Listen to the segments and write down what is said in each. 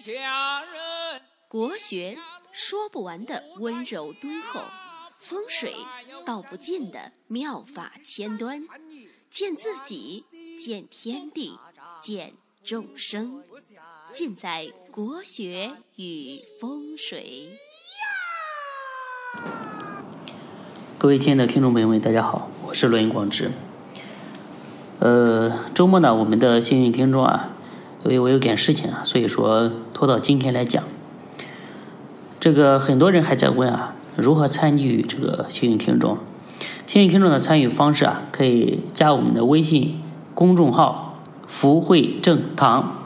下人。国学说不完的温柔敦厚，风水道不尽的妙法千端，见自己，见天地，见众生，尽在国学与风水。各位亲爱的听众朋友们，大家好，我是罗云广志。呃，周末呢，我们的幸运听众啊，因为我有点事情啊，所以说拖到今天来讲。这个很多人还在问啊，如何参与这个幸运听众？幸运听众的参与方式啊，可以加我们的微信公众号“福慧正堂”，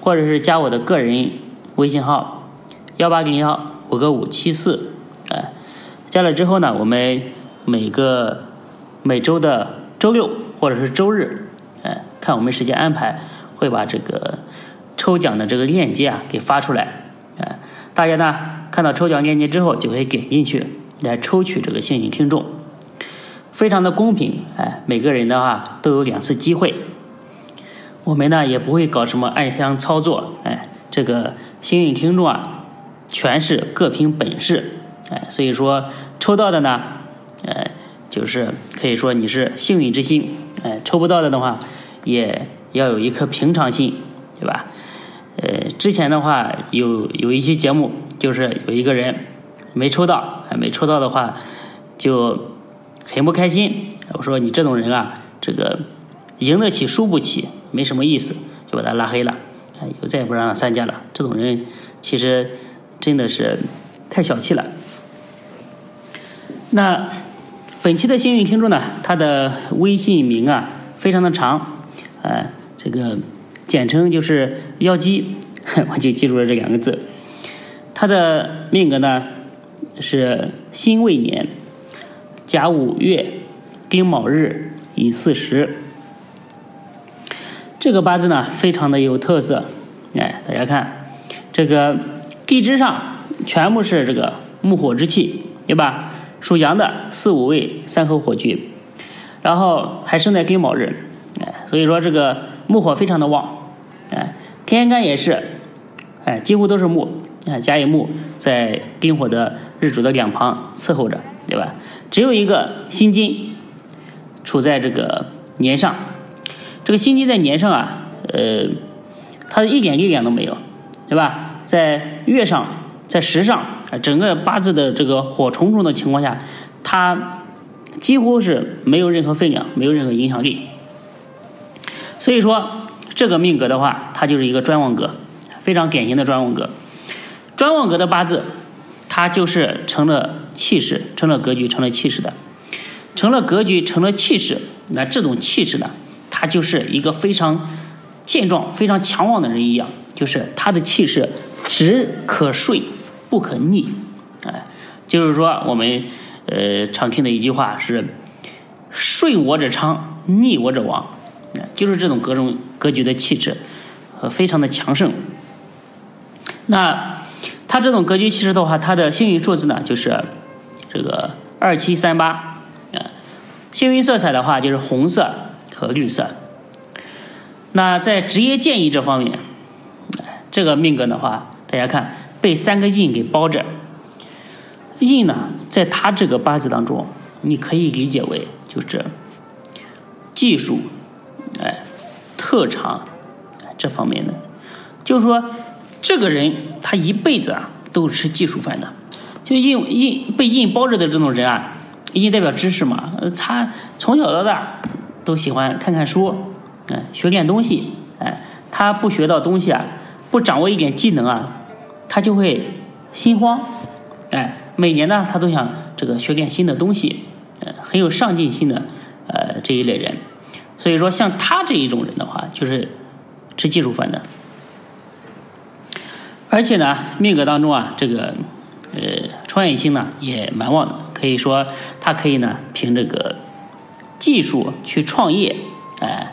或者是加我的个人微信号幺八零幺五个五七四，哎，加了之后呢，我们每个每周的周六。或者是周日，哎，看我们时间安排，会把这个抽奖的这个链接啊给发出来，哎，大家呢看到抽奖链接之后，就可以点进去来抽取这个幸运听众，非常的公平，哎，每个人的话都有两次机会，我们呢也不会搞什么暗箱操作，哎，这个幸运听众啊，全是各凭本事，哎，所以说抽到的呢，哎，就是可以说你是幸运之星。哎，抽不到的的话，也要有一颗平常心，对吧？呃，之前的话有有一期节目，就是有一个人没抽到，没抽到的话就很不开心。我说你这种人啊，这个赢得起输不起，没什么意思，就把他拉黑了，以后再也不让他参加了。这种人其实真的是太小气了。那。本期的幸运听众呢，他的微信名啊非常的长，呃，这个简称就是妖姬，我就记住了这两个字。他的命格呢是辛未年甲午月丁卯日乙巳时，这个八字呢非常的有特色，哎，大家看这个地支上全部是这个木火之气，对吧？属阳的四五位三合火局，然后还生在丁卯日，哎，所以说这个木火非常的旺，哎，天干也是，哎，几乎都是木，哎，甲乙木在丁火的日主的两旁伺候着，对吧？只有一个辛金处在这个年上，这个辛金在年上啊，呃，它一点力量都没有，对吧？在月上，在时上。整个八字的这个火重重的情况下，它几乎是没有任何分量，没有任何影响力。所以说，这个命格的话，它就是一个专旺格，非常典型的专旺格。专旺格的八字，它就是成了气势，成了格局，成了气势的，成了格局，成了气势。那这种气势呢，它就是一个非常健壮、非常强旺的人一样，就是他的气势只可顺。不可逆，哎，就是说我们呃常听的一句话是“顺我者昌，逆我者亡”，就是这种各种格局的气质，呃，非常的强盛。那他这种格局气质的话，他的幸运数字呢，就是这个二七三八，啊，幸运色彩的话就是红色和绿色。那在职业建议这方面，这个命格的话，大家看。被三个印给包着，印呢，在他这个八字当中，你可以理解为就是技术，哎，特长这方面的，就是说这个人他一辈子啊都是吃技术饭的，就印印被印包着的这种人啊，印代表知识嘛，他从小到大都喜欢看看书，哎，学点东西，哎，他不学到东西啊，不掌握一点技能啊。他就会心慌，哎，每年呢，他都想这个学点新的东西，呃，很有上进心的，呃，这一类人。所以说，像他这一种人的话，就是吃技术饭的。而且呢，命格当中啊，这个呃，创业星呢也蛮旺的，可以说他可以呢凭这个技术去创业，哎，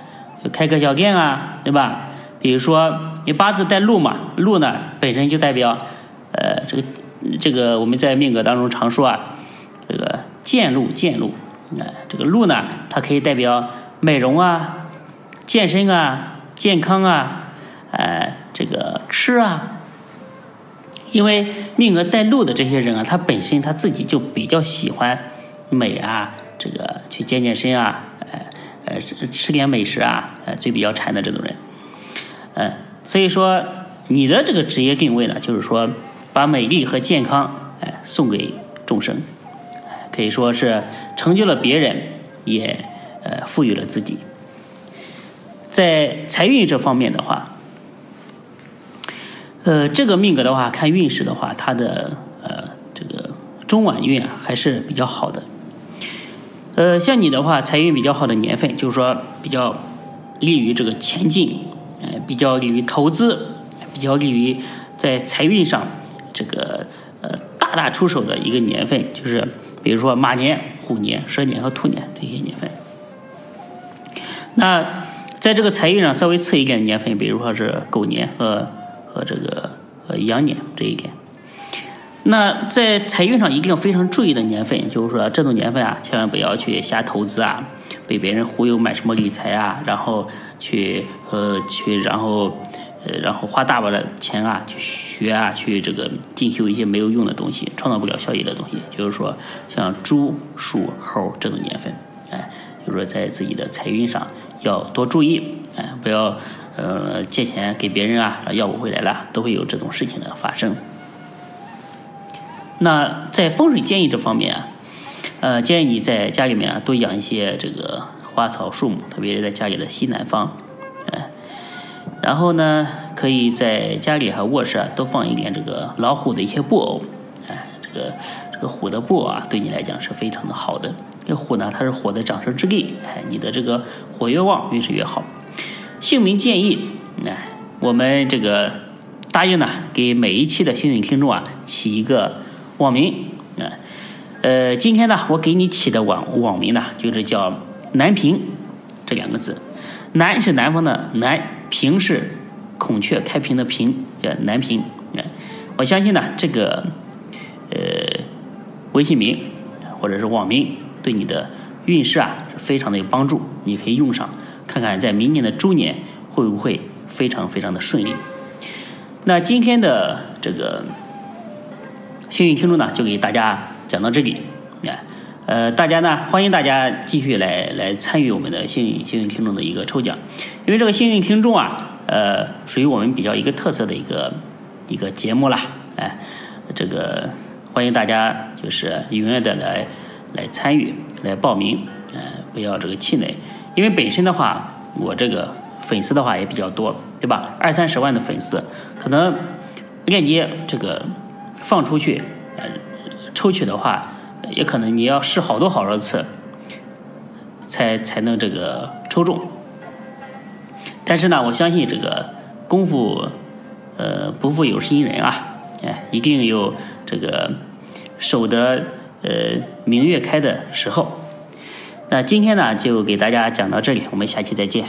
开个小店啊，对吧？比如说。你八字带禄嘛，禄呢本身就代表，呃，这个这个我们在命格当中常说啊，这个见禄见禄，哎，这个禄呢它可以代表美容啊、健身啊、健康啊，哎，这个吃啊。因为命格带禄的这些人啊，他本身他自己就比较喜欢美啊，这个去健健身啊，呃呃吃点美食啊，呃嘴比较馋的这种人，嗯，所以说你的这个职业定位呢，就是说把美丽和健康哎送给众生，可以说是成就了别人，也呃赋予了自己。在财运这方面的话。呃，这个命格的话，看运势的话，它的呃这个中晚运啊还是比较好的。呃，像你的话，财运比较好的年份，就是说比较利于这个前进，呃，比较利于投资，比较利于在财运上这个呃大打出手的一个年份，就是比如说马年、虎年、蛇年和兔年这些年份。那在这个财运上稍微次一点的年份，比如说是狗年和。和这个呃羊年这一点，那在财运上一定要非常注意的年份，就是说这种年份啊，千万不要去瞎投资啊，被别人忽悠买什么理财啊，然后去呃去然后呃然后花大把的钱啊去学啊，去这个进修一些没有用的东西，创造不了效益的东西。就是说像猪、鼠、猴这种年份，哎，就是说在自己的财运上要多注意，哎，不要。呃，借钱给别人啊，要不回来了，都会有这种事情的发生。那在风水建议这方面啊，呃，建议你在家里面啊多养一些这个花草树木，特别在家里的西南方，哎，然后呢，可以在家里和卧室啊都放一点这个老虎的一些布偶，哎，这个这个虎的布啊，对你来讲是非常的好的。这虎呢，它是火的长生之力，哎，你的这个火越旺，运势越好。姓名建议，哎，我们这个答应呢，给每一期的幸运听众啊起一个网名，啊，呃，今天呢，我给你起的网网名呢，就是叫南平这两个字，南是南方的南，平是孔雀开屏的屏，叫南平。哎，我相信呢，这个呃微信名或者是网名对你的运势啊是非常的有帮助，你可以用上。看看在明年的猪年会不会非常非常的顺利？那今天的这个幸运听众呢，就给大家讲到这里。哎，呃，大家呢，欢迎大家继续来来参与我们的幸运幸运听众的一个抽奖，因为这个幸运听众啊，呃，属于我们比较一个特色的一个一个节目啦。哎，这个欢迎大家就是踊跃的来来参与来报名，哎，不要这个气馁。因为本身的话，我这个粉丝的话也比较多，对吧？二三十万的粉丝，可能链接这个放出去，呃，抽取的话，也可能你要试好多好多次，才才能这个抽中。但是呢，我相信这个功夫，呃，不负有心人啊，哎，一定有这个守得呃明月开的时候。那今天呢，就给大家讲到这里，我们下期再见。